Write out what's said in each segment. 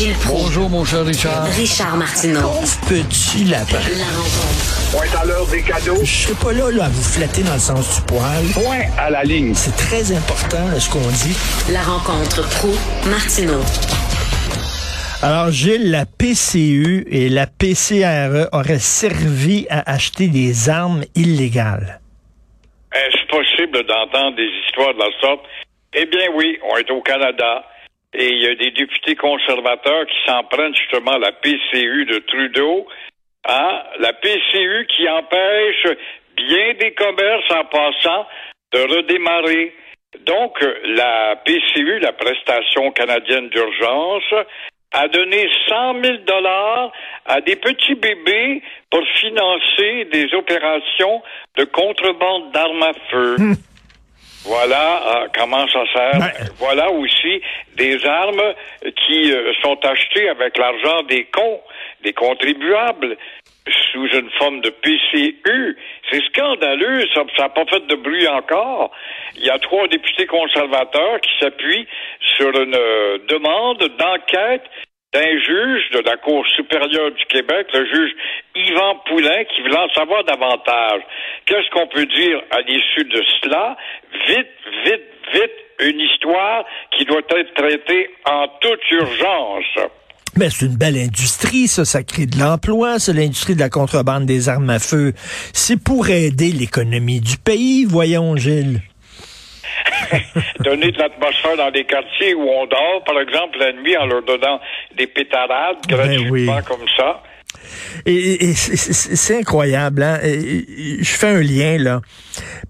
Gilles Proulx. Bonjour, mon cher Richard. Richard Martineau. petit lapin. La rencontre. Point à l'heure des cadeaux. Je serai pas là, là à vous flatter dans le sens du poil. Point à la ligne. C'est très important là, ce qu'on dit. La rencontre pro martineau Alors, Gilles, la PCU et la PCRE auraient servi à acheter des armes illégales. Est-ce possible d'entendre des histoires de la sorte? Eh bien oui, on est au Canada et il y a des députés conservateurs qui s'en prennent justement à la PCU de Trudeau. Hein? La PCU qui empêche bien des commerces en passant de redémarrer. Donc, la PCU, la prestation canadienne d'urgence, a donné 100 000 dollars à des petits bébés pour financer des opérations de contrebande d'armes à feu. Voilà euh, comment ça sert? Ben- Voilà aussi des armes qui euh, sont achetées avec l'argent des cons, des contribuables, sous une forme de PCU. C'est scandaleux, ça n'a pas fait de bruit encore. Il y a trois députés conservateurs qui s'appuient sur une euh, demande d'enquête d'un juge de la Cour supérieure du Québec, le juge Yvan Poulain, qui veut en savoir davantage. Qu'est-ce qu'on peut dire à l'issue de cela? Vite, vite, vite, une histoire qui doit être traitée en toute urgence. Mais c'est une belle industrie, ça, ça crée de l'emploi, c'est l'industrie de la contrebande des armes à feu. C'est pour aider l'économie du pays, voyons, Gilles. Donner de l'atmosphère dans des quartiers où on dort, par exemple, la nuit, en leur donnant des pétarades Ben gratuitement oui. comme ça. Et, c'est- incroyable, hein? Je fais un lien, là.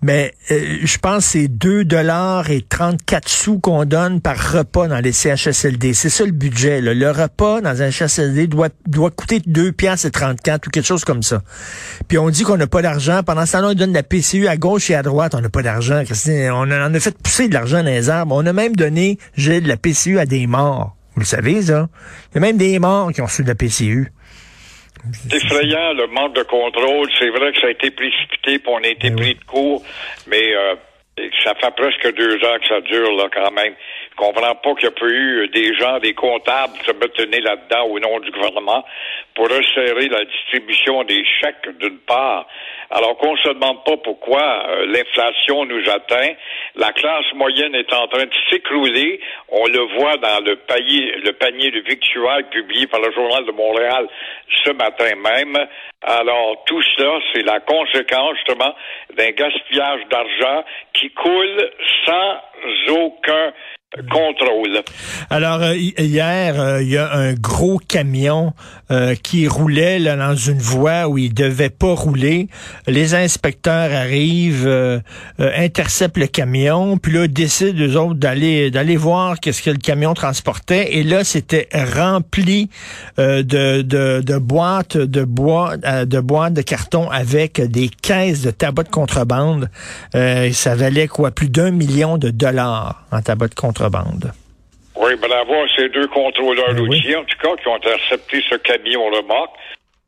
Mais euh, je pense que c'est 2 dollars et 34 sous qu'on donne par repas dans les CHSLD. C'est ça le budget. Le repas dans un CHSLD doit, doit coûter 2 piastres et 34 ou quelque chose comme ça. Puis on dit qu'on n'a pas d'argent. Pendant ce temps-là, on donne la PCU à gauche et à droite. On n'a pas d'argent. On, on a fait pousser de l'argent dans les arbres. On a même donné, j'ai de la PCU à des morts. Vous le savez, ça? Il y a même des morts qui ont reçu de la PCU. C'est effrayant, le manque de contrôle. C'est vrai que ça a été précipité, puis on a été Ben pris de court, mais euh, ça fait presque deux ans que ça dure, là, quand même. Comprends pas qu'il n'y a pas eu des gens, des comptables, se nez là-dedans au nom du gouvernement pour resserrer la distribution des chèques, d'une part. Alors qu'on se demande pas pourquoi euh, l'inflation nous atteint. La classe moyenne est en train de s'écrouler. On le voit dans le panier, le panier de victuailles publié par le Journal de Montréal ce matin même. Alors, tout cela, c'est la conséquence, justement, d'un gaspillage d'argent qui coule sans aucun contrôle. Alors euh, hi- hier, euh, il y a un gros camion euh, qui roulait là, dans une voie où il devait pas rouler. Les inspecteurs arrivent, interceptent le camion, puis là décident eux autres d'aller d'aller voir qu'est-ce que le camion transportait. Et là, c'était rempli de, de, boîtes de bois, de boîtes de carton avec des caisses de tabac de contrebande. Ça valait quoi, plus d'un million de dollars en tabac de contrebande. Oui, bravo à ces deux contrôleurs Ben oui. routiers, en tout cas, qui ont intercepté ce camion remorque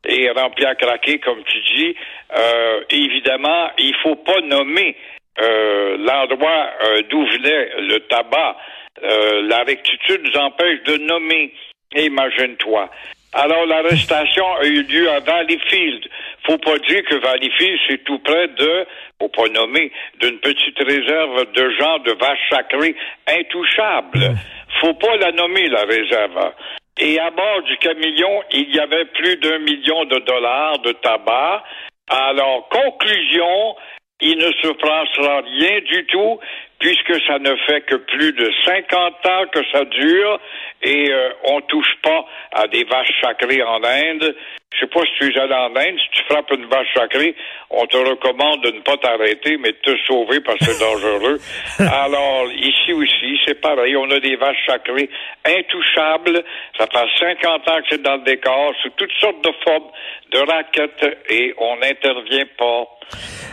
et rempli à craquer, comme tu dis. Euh, évidemment, il faut pas nommer euh, l'endroit euh, d'où venait le tabac. La rectitude nous empêche de nommer. Imagine-toi. Alors, l'arrestation a eu lieu à Valleyfield. Faut pas dire que Valleyfield, c'est tout près de, faut pas nommer, d'une petite réserve de gens de vaches sacrées intouchables. Faut pas la nommer, la réserve. Et à bord du camion, il y avait plus d'un million de dollars de tabac. Alors, conclusion, il ne se passera rien du tout puisque ça ne fait que plus de 50 ans que ça dure et euh, on touche pas à des vaches sacrées en Inde. Je sais pas si tu es allé en Inde, si tu frappes une vache sacrée, on te recommande de ne pas t'arrêter, mais de te sauver parce que c'est dangereux. Alors, ici aussi, c'est pareil, on a des vaches sacrées intouchables. Ça fait 50 ans que c'est dans le décor, sous toutes sortes de formes de raquettes, et on n'intervient pas.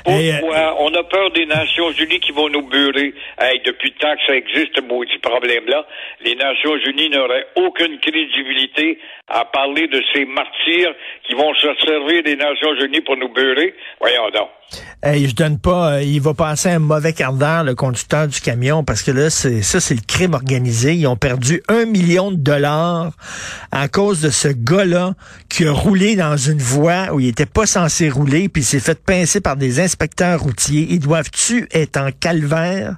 Et, euh, Pourquoi? On a peur des Nations Unies qui vont nous burer. Hey, depuis le temps que ça existe, ce maudit problème-là, les Nations Unies n'auraient aucune crédibilité à parler de ces martyrs qui vont se servir des Nations Unies pour nous beurrer. Voyons donc. Je donne pas, euh, il va passer un mauvais quart d'heure, le conducteur du camion, parce que là, c'est ça, c'est le crime organisé. Ils ont perdu un million de dollars à cause de ce gars-là qui a roulé dans une voie où il était pas censé rouler, puis s'est fait pincer par des inspecteurs routiers. Ils doivent-tu être en calvaire,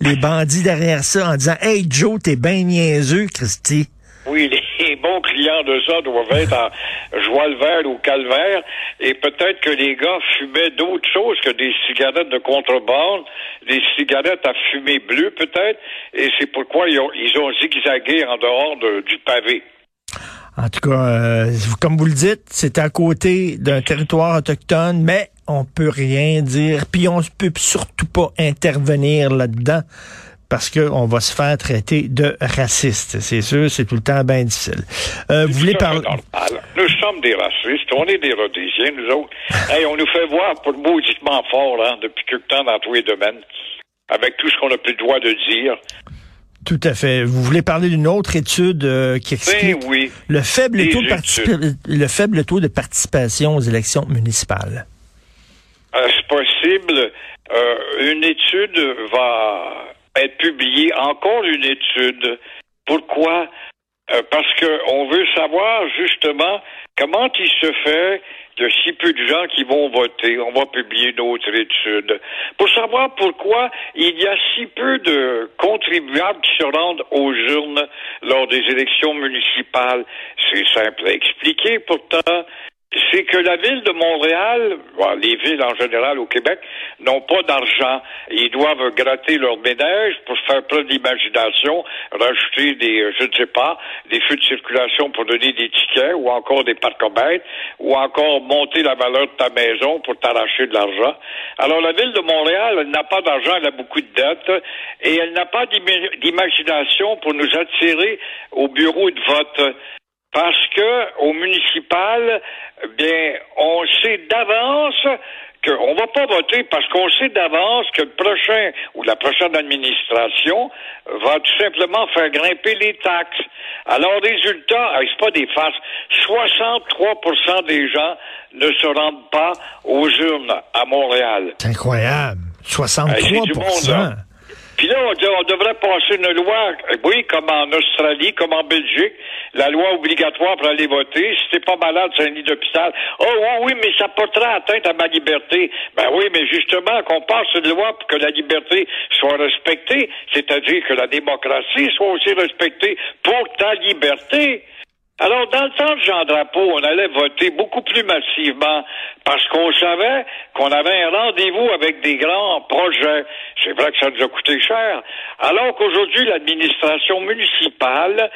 les bandits derrière ça, en disant Hey Joe, t'es bien niaiseux, Christy? Oui, les bons clients de ça doivent être en joie le vert ou calvaire. Et peut-être que les gars fumaient d'autres choses que des cigarettes de contrebande, des cigarettes à fumée bleue peut-être. Et c'est pourquoi ils ont, ils ont zigzagué en dehors de- du pavé. En tout cas, euh, comme vous le dites, c'est à côté d'un territoire autochtone, mais on peut rien dire, puis on peut surtout pas intervenir là-dedans parce qu'on va se faire traiter de raciste. C'est sûr, c'est tout le temps bien difficile. Euh, vous voulez parler... Nous sommes des racistes, on est des rhodésiens, nous autres. hey, on nous fait voir pour mauditement fort hein, depuis quelque temps dans tous les domaines, avec tout ce qu'on n'a plus le droit de dire. Tout à fait. Vous voulez parler d'une autre étude euh, qui explique Ben oui. le faible taux de le faible taux de participation aux élections municipales. Possible. Euh, une étude va être publiée, encore une étude. Pourquoi? Euh, parce qu'on veut savoir justement comment il se fait de si peu de gens qui vont voter. On va publier une autre étude. Pour savoir pourquoi il y a si peu de contribuables qui se rendent aux urnes lors des élections municipales. C'est simple à expliquer pourtant c'est que la ville de Montréal, les villes en général au Québec, n'ont pas d'argent. Ils doivent gratter leur ménage pour faire preuve d'imagination, rajouter des, euh, je ne sais pas, des feux de circulation pour donner des tickets, ou encore des parcomètres, ou encore monter la valeur de ta maison pour t'arracher de l'argent. Alors la ville de Montréal, elle n'a pas d'argent, elle a beaucoup de dettes, et elle n'a pas d'ima- d'imagination pour nous attirer au bureau de vote. Parce que au municipal, bien, on sait d'avance qu'on va pas voter parce qu'on sait d'avance que le prochain ou la prochaine administration va tout simplement faire grimper les taxes. Alors, résultat, hey, c'est pas des farces. 63% des gens ne se rendent pas aux urnes à Montréal. C'est incroyable. 63 on, devrait passer une loi, oui, comme en Australie, comme en Belgique, la loi obligatoire pour aller voter. Si t'es pas malade, c'est un lit d'hôpital. Oh oui, oui, mais ça portera atteinte à ma liberté. Ben oui, mais justement, qu'on passe une loi pour que la liberté soit respectée, c'est-à-dire que la démocratie soit aussi respectée pour ta liberté. Alors, dans le temps de Jean Drapeau, on allait voter beaucoup plus massivement parce qu'on savait qu'on avait un rendez-vous avec des grands projets. C'est vrai que ça nous a coûté cher. Alors qu'aujourd'hui, l'administration municipale,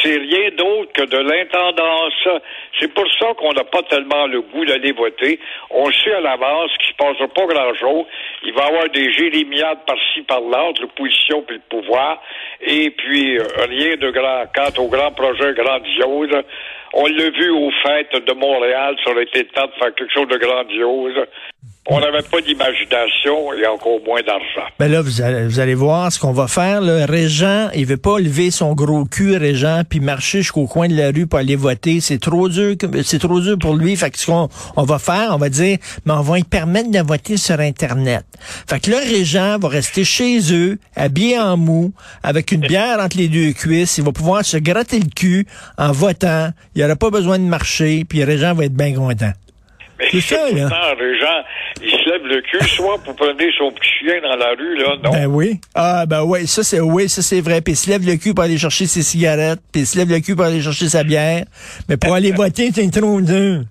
c'est rien d'autre que de l'intendance. C'est pour ça qu'on n'a pas tellement le goût d'aller voter. On sait à l'avance qu'il ne se passera pas grand-chose. Il va y avoir des jérémiades par-ci, par-là, entre l'opposition et le pouvoir. Et puis, euh, rien de grand. Quant aux grands projets grandioses, on l'a vu aux fêtes de Montréal, ça aurait été le temps de faire quelque chose de grandiose. On n'avait pas d'imagination et encore moins d'argent. Ben là, vous allez, vous allez voir ce qu'on va faire. Le Régent, il veut pas lever son gros cul, Régent, puis marcher jusqu'au coin de la rue pour aller voter. C'est trop dur, c'est trop dur pour lui. Fait que ce qu'on on va faire, on va dire, mais on va lui permettre de voter sur Internet. Fait que le Régent va rester chez eux, habillé en mou, avec une bière entre les deux cuisses. Il va pouvoir se gratter le cul en votant. Il aura pas besoin de marcher, puis le Régent va être bien content. C'est ça, là. pourtant, les ils se lèvent le cul, soit pour promener son petit chien dans la rue, là, non. Ben oui. Ah ben oui, ça c'est oui, ça c'est vrai. Puis il se lève le cul pour aller chercher ses cigarettes, puis il se lève le cul pour aller chercher sa bière. Mais pour aller voter, c'est trop dur.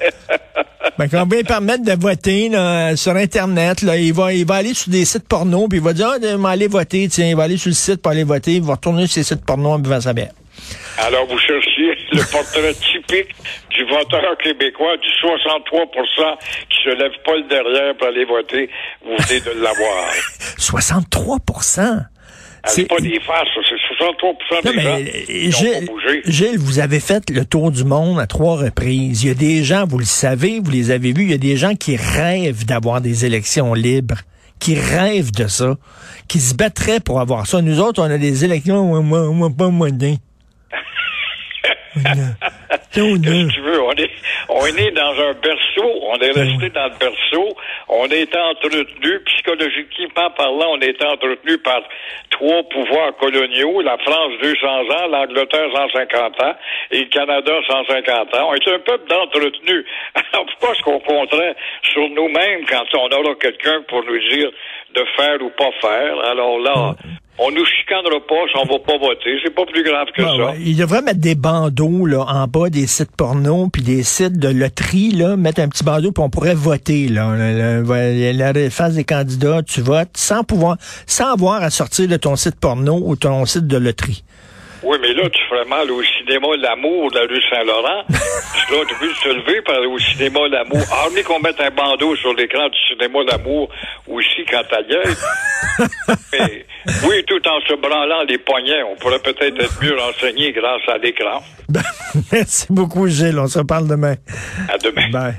Ben, qu'on va lui permettre de voter là, sur Internet, là, il va il va aller sur des sites porno, puis il va dire ah, vais aller voter, tiens, il va aller sur le site pour aller voter, il va retourner sur ses sites porno en buvant sa bière. Alors, vous cherchiez le portrait typique du voteur québécois, du 63% qui se lève pas le derrière pour aller voter. Vous venez de l'avoir. 63 Ah, C'est pas des farces, ça, c'est 63 Non, des gens mais qui n'ont Gilles, pas bougé. Gilles, vous avez fait le tour du monde à trois reprises. Il y a des gens, vous le savez, vous les avez vus, il y a des gens qui rêvent d'avoir des élections libres, qui rêvent de ça, qui se battraient pour avoir ça. Nous autres, on a des élections, on moi, moi, pas moyen. Qu'est-ce que tu veux? On est, on est né dans un berceau, on est resté dans le berceau, on est entretenu, psychologiquement parlant, on est entretenu par trois pouvoirs coloniaux, la France 200 ans, l'Angleterre 150 ans et le Canada 150 ans. On est un peuple d'entretenu. Alors pourquoi est-ce qu'on compterait sur nous-mêmes quand on aura quelqu'un pour nous dire de faire ou pas faire? Alors là, on nous chicanera pas si on va pas voter. C'est pas plus grave que ça. ouais. Il devrait mettre des bandeaux là, en bas des sites porno puis des sites de loterie, là, mettre un petit bandeau puis on pourrait voter. Là, le- la la face des candidats, tu votes sans pouvoir, sans avoir à sortir de ton site porno ou ton site de loterie. Oui, mais là, tu ferais mal au cinéma L'Amour de la rue Saint-Laurent. Parce que là, tu peux te lever par au cinéma L'Amour. Hormis qu'on mette un bandeau sur l'écran du cinéma L'Amour aussi quand gueule. mais oui, tout en se branlant les poignets, on pourrait peut-être être mieux renseigné grâce à l'écran. Merci beaucoup, Gilles. On se parle demain. À demain. Bye.